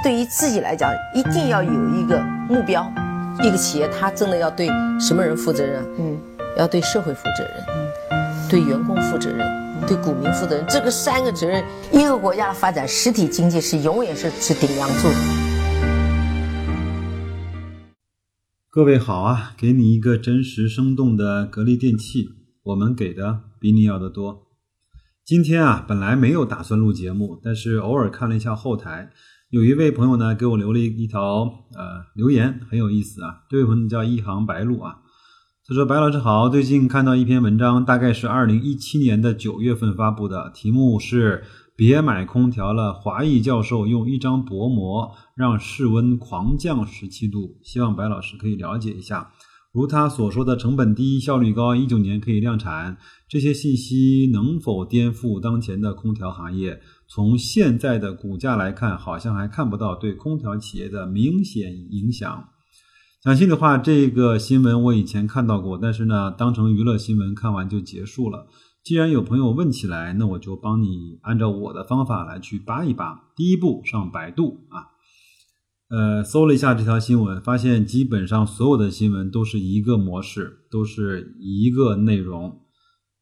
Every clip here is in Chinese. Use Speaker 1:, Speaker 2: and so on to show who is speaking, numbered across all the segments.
Speaker 1: 对于自己来讲，一定要有一个目标。一个企业，它真的要对什么人负责任？嗯，要对社会负责任，嗯，对员工负责任，对股民负责任。这个三个责任，一个国家的发展，实体经济是永远是是顶梁柱。
Speaker 2: 各位好啊，给你一个真实生动的格力电器，我们给的比你要的多。今天啊，本来没有打算录节目，但是偶尔看了一下后台。有一位朋友呢，给我留了一一条呃留言，很有意思啊。这位朋友叫一行白鹭啊，他说：“白老师好，最近看到一篇文章，大概是二零一七年的九月份发布的，题目是‘别买空调了’，华裔教授用一张薄膜让室温狂降十七度，希望白老师可以了解一下。如他所说的成本低、效率高，一九年可以量产，这些信息能否颠覆当前的空调行业？”从现在的股价来看，好像还看不到对空调企业的明显影响。讲心里话，这个新闻我以前看到过，但是呢，当成娱乐新闻看完就结束了。既然有朋友问起来，那我就帮你按照我的方法来去扒一扒。第一步，上百度啊，呃，搜了一下这条新闻，发现基本上所有的新闻都是一个模式，都是一个内容，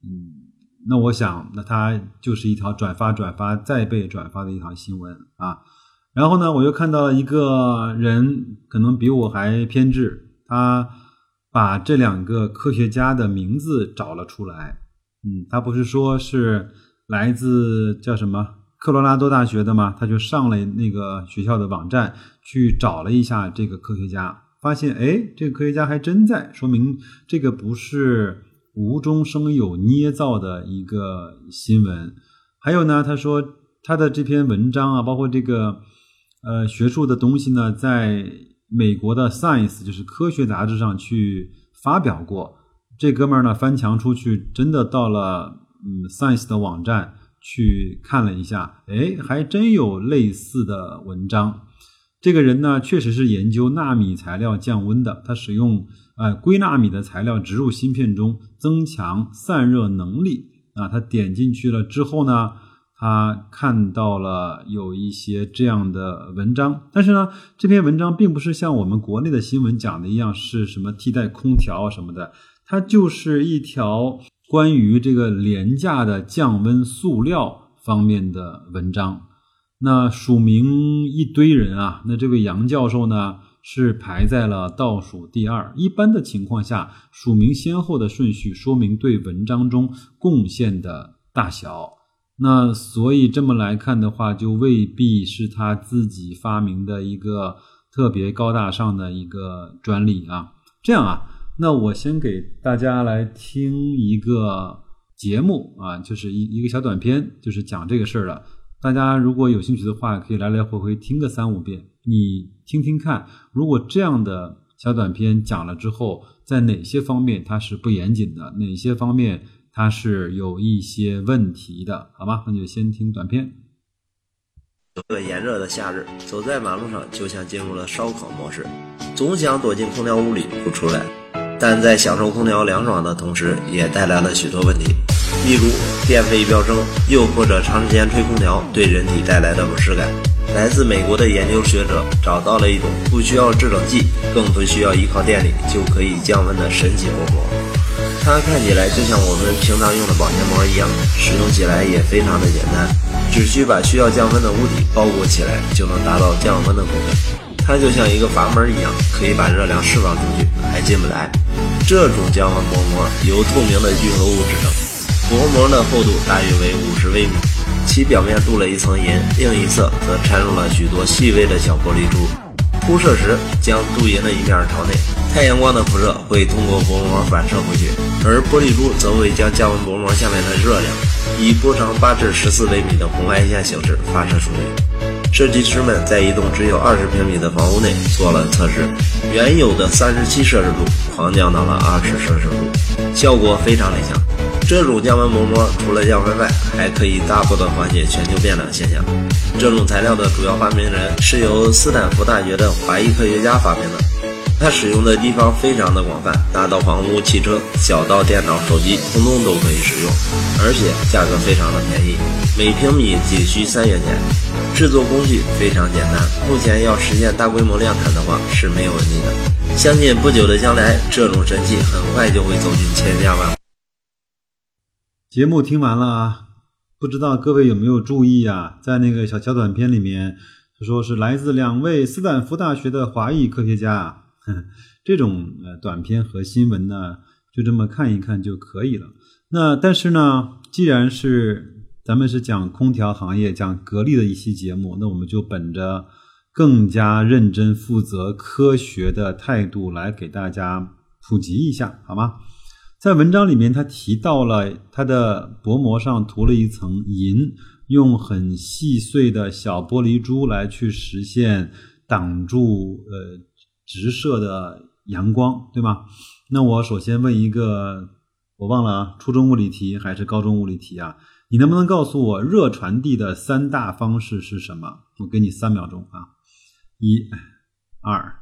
Speaker 2: 嗯。那我想，那它就是一条转发、转发再被转发的一条新闻啊。然后呢，我又看到一个人，可能比我还偏执，他把这两个科学家的名字找了出来。嗯，他不是说是来自叫什么科罗拉多大学的嘛？他就上了那个学校的网站去找了一下这个科学家，发现哎，这个科学家还真在，说明这个不是。无中生有、捏造的一个新闻，还有呢，他说他的这篇文章啊，包括这个呃学术的东西呢，在美国的 Science 就是科学杂志上去发表过。这哥们儿呢翻墙出去，真的到了嗯 Science 的网站去看了一下，哎，还真有类似的文章。这个人呢，确实是研究纳米材料降温的，他使用。呃，硅纳米的材料植入芯片中，增强散热能力。啊，他点进去了之后呢，他看到了有一些这样的文章。但是呢，这篇文章并不是像我们国内的新闻讲的一样，是什么替代空调什么的。它就是一条关于这个廉价的降温塑料方面的文章。那署名一堆人啊，那这位杨教授呢？是排在了倒数第二。一般的情况下，署名先后的顺序说明对文章中贡献的大小。那所以这么来看的话，就未必是他自己发明的一个特别高大上的一个专利啊。这样啊，那我先给大家来听一个节目啊，就是一一个小短片，就是讲这个事儿的。大家如果有兴趣的话，可以来来回回听个三五遍。你听听看，如果这样的小短片讲了之后，在哪些方面它是不严谨的，哪些方面它是有一些问题的，好吧？那就先听短片。
Speaker 3: 一个炎热的夏日，走在马路上就像进入了烧烤模式，总想躲进空调屋里不出来。但在享受空调凉爽的同时，也带来了许多问题，例如电费飙升，又或者长时间吹空调对人体带来的不适感。来自美国的研究学者找到了一种不需要制冷剂，更不需要依靠电力就可以降温的神奇薄膜。它看起来就像我们平常用的保鲜膜一样，使用起来也非常的简单，只需把需要降温的物体包裹起来，就能达到降温的功能。它就像一个阀门一样，可以把热量释放出去，还进不来。这种降温薄膜由透明的聚合物制成，薄膜的厚度大约为五十微米。其表面镀了一层银，另一侧则掺入了许多细微的小玻璃珠。铺设时，将镀银的一面朝内，太阳光的辐射会通过薄膜反射回去，而玻璃珠则会将降温薄膜下面的热量以波长八至十四微米的红外线形式发射出去。设计师们在一栋只有二十平米的房屋内做了测试，原有的三十七摄氏度狂降到了二十摄氏度，效果非常理想。这种降温薄膜除了降温外，还可以大幅的缓解全球变暖现象。这种材料的主要发明人是由斯坦福大学的华裔科学家发明的。它使用的地方非常的广泛，大到房屋、汽车，小到电脑、手机，通通都可以使用，而且价格非常的便宜，每平米仅需三元钱。制作工序非常简单，目前要实现大规模量产的话是没有问题的。相信不久的将来，这种神器很快就会走进千家万户。
Speaker 2: 节目听完了啊，不知道各位有没有注意啊？在那个小小短片里面，他说是来自两位斯坦福大学的华裔科学家。这种呃短片和新闻呢，就这么看一看就可以了。那但是呢，既然是咱们是讲空调行业、讲格力的一期节目，那我们就本着更加认真、负责、科学的态度来给大家普及一下，好吗？在文章里面，他提到了他的薄膜上涂了一层银，用很细碎的小玻璃珠来去实现挡住呃。直射的阳光，对吗？那我首先问一个，我忘了啊，初中物理题还是高中物理题啊？你能不能告诉我热传递的三大方式是什么？我给你三秒钟啊，一、二、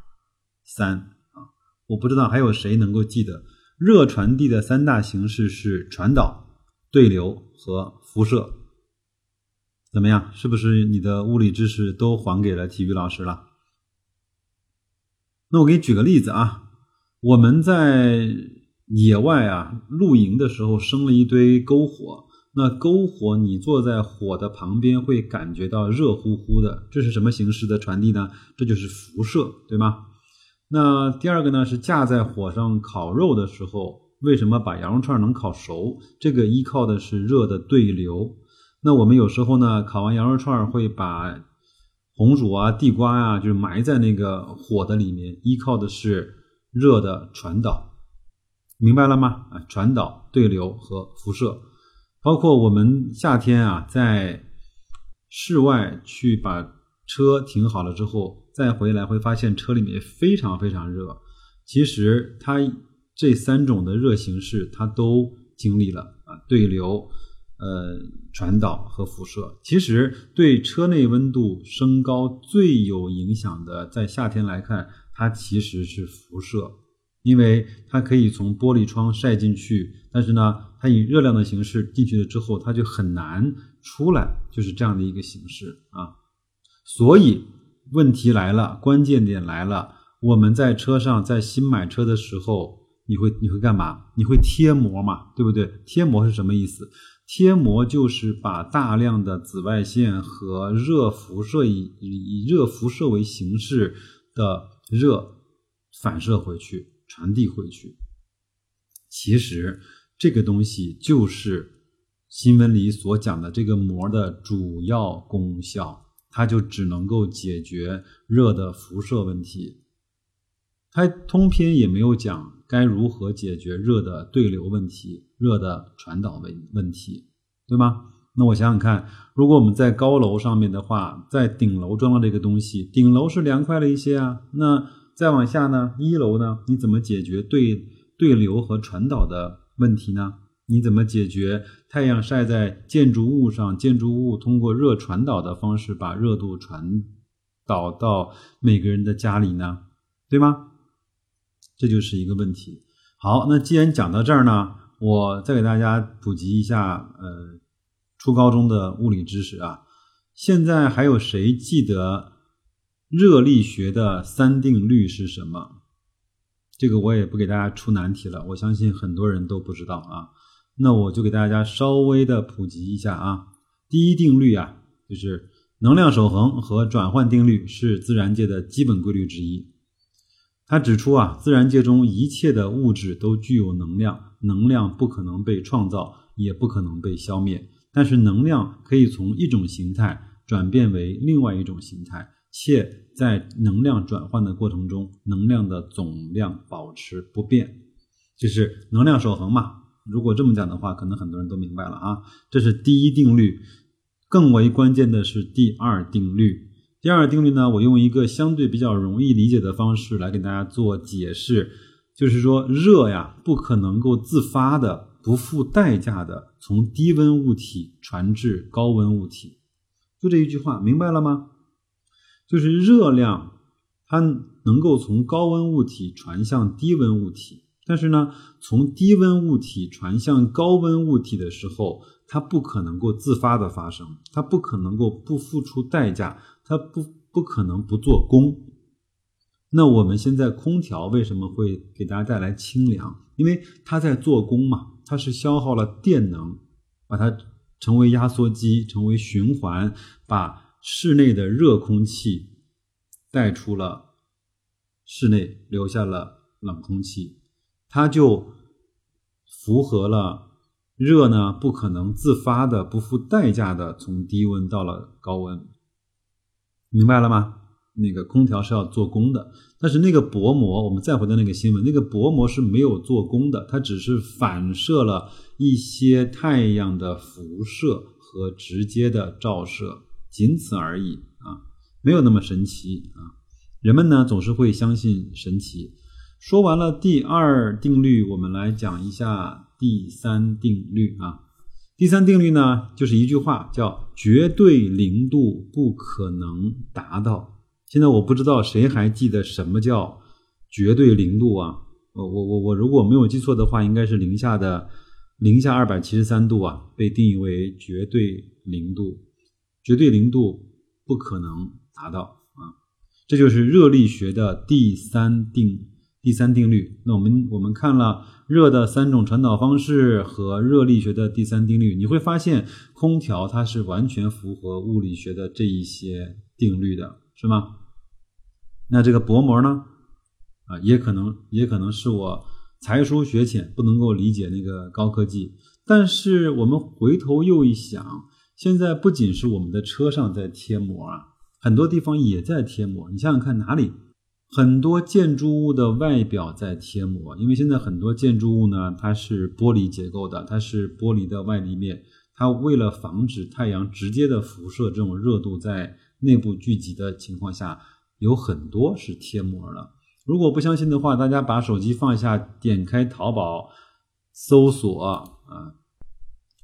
Speaker 2: 三啊！我不知道还有谁能够记得热传递的三大形式是传导、对流和辐射？怎么样？是不是你的物理知识都还给了体育老师了？那我给你举个例子啊，我们在野外啊露营的时候生了一堆篝火，那篝火你坐在火的旁边会感觉到热乎乎的，这是什么形式的传递呢？这就是辐射，对吗？那第二个呢是架在火上烤肉的时候，为什么把羊肉串能烤熟？这个依靠的是热的对流。那我们有时候呢烤完羊肉串会把。红薯啊，地瓜啊，就是埋在那个火的里面，依靠的是热的传导，明白了吗？啊，传导、对流和辐射，包括我们夏天啊，在室外去把车停好了之后，再回来会发现车里面非常非常热。其实它这三种的热形式，它都经历了啊，对流。呃，传导和辐射，其实对车内温度升高最有影响的，在夏天来看，它其实是辐射，因为它可以从玻璃窗晒进去，但是呢，它以热量的形式进去了之后，它就很难出来，就是这样的一个形式啊。所以问题来了，关键点来了，我们在车上，在新买车的时候，你会你会干嘛？你会贴膜嘛？对不对？贴膜是什么意思？贴膜就是把大量的紫外线和热辐射以以热辐射为形式的热反射回去，传递回去。其实这个东西就是新闻里所讲的这个膜的主要功效，它就只能够解决热的辐射问题。它通篇也没有讲该如何解决热的对流问题。热的传导问问题，对吗？那我想想看，如果我们在高楼上面的话，在顶楼装了这个东西，顶楼是凉快了一些啊。那再往下呢？一楼呢？你怎么解决对对流和传导的问题呢？你怎么解决太阳晒在建筑物上，建筑物通过热传导的方式把热度传导到每个人的家里呢？对吗？这就是一个问题。好，那既然讲到这儿呢？我再给大家普及一下，呃，初高中的物理知识啊。现在还有谁记得热力学的三定律是什么？这个我也不给大家出难题了，我相信很多人都不知道啊。那我就给大家稍微的普及一下啊。第一定律啊，就是能量守恒和转换定律是自然界的基本规律之一。他指出啊，自然界中一切的物质都具有能量，能量不可能被创造，也不可能被消灭。但是能量可以从一种形态转变为另外一种形态，且在能量转换的过程中，能量的总量保持不变，就是能量守恒嘛。如果这么讲的话，可能很多人都明白了啊。这是第一定律，更为关键的是第二定律。第二定律呢，我用一个相对比较容易理解的方式来给大家做解释，就是说热呀不可能够自发的、不付代价的从低温物体传至高温物体，就这一句话，明白了吗？就是热量，它能够从高温物体传向低温物体。但是呢，从低温物体传向高温物体的时候，它不可能够自发的发生，它不可能够不付出代价，它不不可能不做功。那我们现在空调为什么会给大家带来清凉？因为它在做功嘛，它是消耗了电能，把它成为压缩机，成为循环，把室内的热空气带出了室内，留下了冷空气，它就符合了热呢不可能自发的、不付代价的从低温到了高温，明白了吗？那个空调是要做功的，但是那个薄膜，我们再回到那个新闻，那个薄膜是没有做功的，它只是反射了一些太阳的辐射和直接的照射，仅此而已啊，没有那么神奇啊。人们呢总是会相信神奇。说完了第二定律，我们来讲一下第三定律啊。第三定律呢就是一句话，叫绝对零度不可能达到。现在我不知道谁还记得什么叫绝对零度啊？我我我我如果没有记错的话，应该是零下的零下二百七十三度啊，被定义为绝对零度，绝对零度不可能达到啊，这就是热力学的第三定第三定律。那我们我们看了热的三种传导方式和热力学的第三定律，你会发现空调它是完全符合物理学的这一些定律的，是吗？那这个薄膜呢？啊，也可能也可能是我才疏学浅，不能够理解那个高科技。但是我们回头又一想，现在不仅是我们的车上在贴膜啊，很多地方也在贴膜。你想想看，哪里？很多建筑物的外表在贴膜，因为现在很多建筑物呢，它是玻璃结构的，它是玻璃的外立面，它为了防止太阳直接的辐射这种热度在内部聚集的情况下。有很多是贴膜的。如果不相信的话，大家把手机放下，点开淘宝，搜索啊，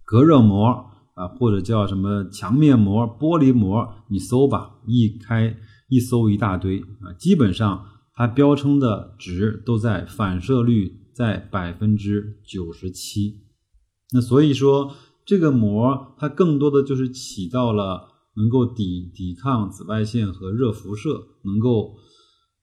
Speaker 2: 隔热膜啊，或者叫什么墙面膜、玻璃膜，你搜吧，一开一搜一大堆啊，基本上它标称的值都在反射率在百分之九十七。那所以说，这个膜它更多的就是起到了。能够抵抵抗紫外线和热辐射，能够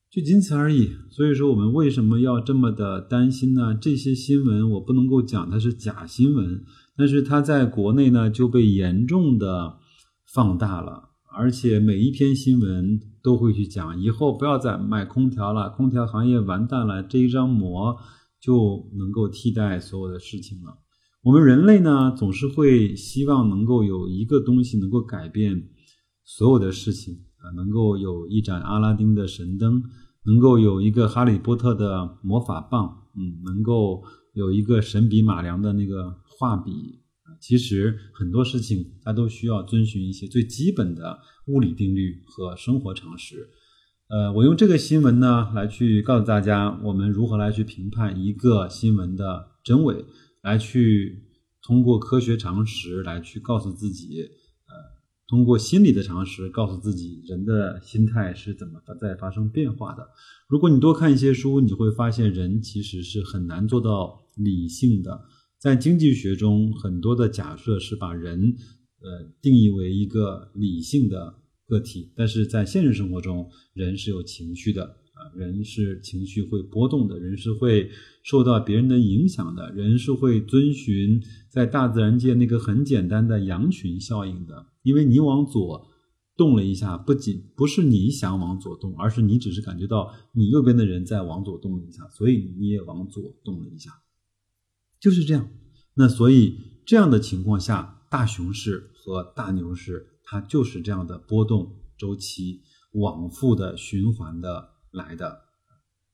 Speaker 2: 就仅此而已。所以说，我们为什么要这么的担心呢？这些新闻我不能够讲它是假新闻，但是它在国内呢就被严重的放大了，而且每一篇新闻都会去讲，以后不要再买空调了，空调行业完蛋了，这一张膜就能够替代所有的事情了。我们人类呢，总是会希望能够有一个东西能够改变所有的事情啊，能够有一盏阿拉丁的神灯，能够有一个哈利波特的魔法棒，嗯，能够有一个神笔马良的那个画笔。其实很多事情它都需要遵循一些最基本的物理定律和生活常识。呃，我用这个新闻呢来去告诉大家，我们如何来去评判一个新闻的真伪。来去通过科学常识来去告诉自己，呃，通过心理的常识告诉自己，人的心态是怎么在发生变化的。如果你多看一些书，你会发现人其实是很难做到理性的。在经济学中，很多的假设是把人，呃，定义为一个理性的个体，但是在现实生活中，人是有情绪的。啊，人是情绪会波动的，人是会受到别人的影响的，人是会遵循在大自然界那个很简单的羊群效应的。因为你往左动了一下，不仅不是你想往左动，而是你只是感觉到你右边的人在往左动了一下，所以你也往左动了一下，就是这样。那所以这样的情况下，大熊市和大牛市它就是这样的波动周期往复的循环的。来的，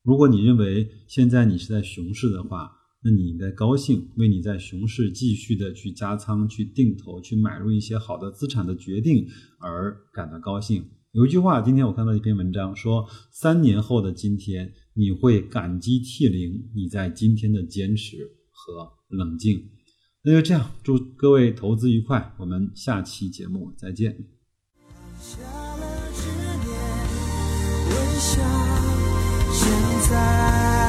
Speaker 2: 如果你认为现在你是在熊市的话，那你应该高兴，为你在熊市继续的去加仓、去定投、去买入一些好的资产的决定而感到高兴。有一句话，今天我看到一篇文章说，三年后的今天，你会感激涕零你在今天的坚持和冷静。那就这样，祝各位投资愉快，我们下期节目再见。下了念微笑现
Speaker 4: 在。